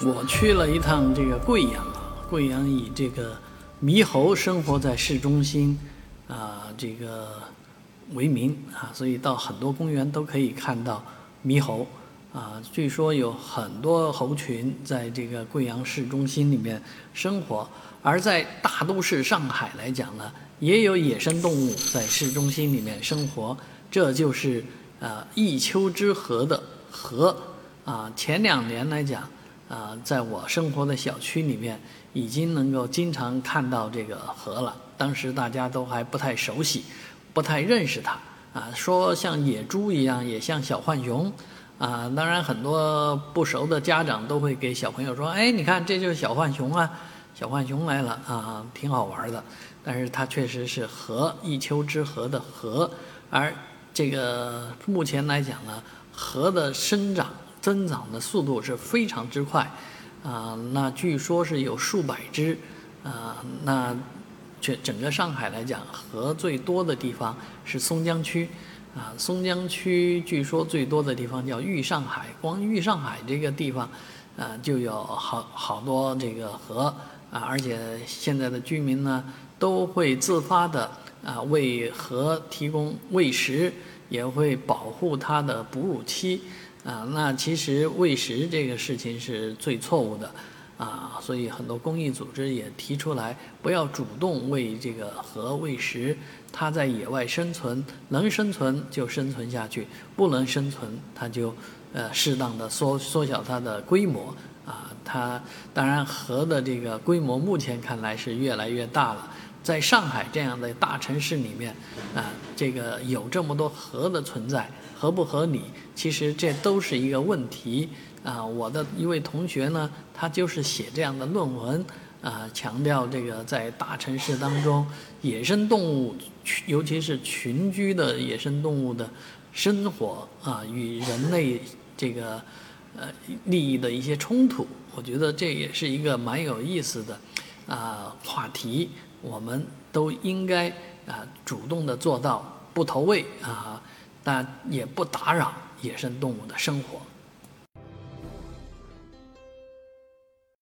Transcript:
我去了一趟这个贵阳啊，贵阳以这个猕猴生活在市中心啊这个为名啊，所以到很多公园都可以看到猕猴啊。据说有很多猴群在这个贵阳市中心里面生活，而在大都市上海来讲呢，也有野生动物在市中心里面生活，这就是呃一丘之貉的貉啊。前两年来讲。啊，在我生活的小区里面，已经能够经常看到这个河了。当时大家都还不太熟悉，不太认识它。啊，说像野猪一样，也像小浣熊。啊，当然很多不熟的家长都会给小朋友说：“哎，你看，这就是小浣熊啊，小浣熊来了啊，挺好玩的。”但是它确实是河一丘之貉的貉，而这个目前来讲呢，河的生长。增长的速度是非常之快，啊，那据说是有数百只，啊，那这整个上海来讲，河最多的地方是松江区，啊，松江区据说最多的地方叫豫上海，光豫上海这个地方，啊，就有好好多这个河，啊，而且现在的居民呢都会自发的啊为河提供喂食，也会保护它的哺乳期。啊，那其实喂食这个事情是最错误的，啊，所以很多公益组织也提出来，不要主动喂这个河喂食，它在野外生存，能生存就生存下去，不能生存，它就呃适当的缩缩小它的规模，啊，它当然河的这个规模目前看来是越来越大了。在上海这样的大城市里面，啊，这个有这么多河的存在，合不合理？其实这都是一个问题。啊，我的一位同学呢，他就是写这样的论文，啊，强调这个在大城市当中，野生动物，尤其是群居的野生动物的生活啊，与人类这个呃利益的一些冲突。我觉得这也是一个蛮有意思的啊话题。我们都应该啊主动的做到不投喂啊，但也不打扰野生动物的生活。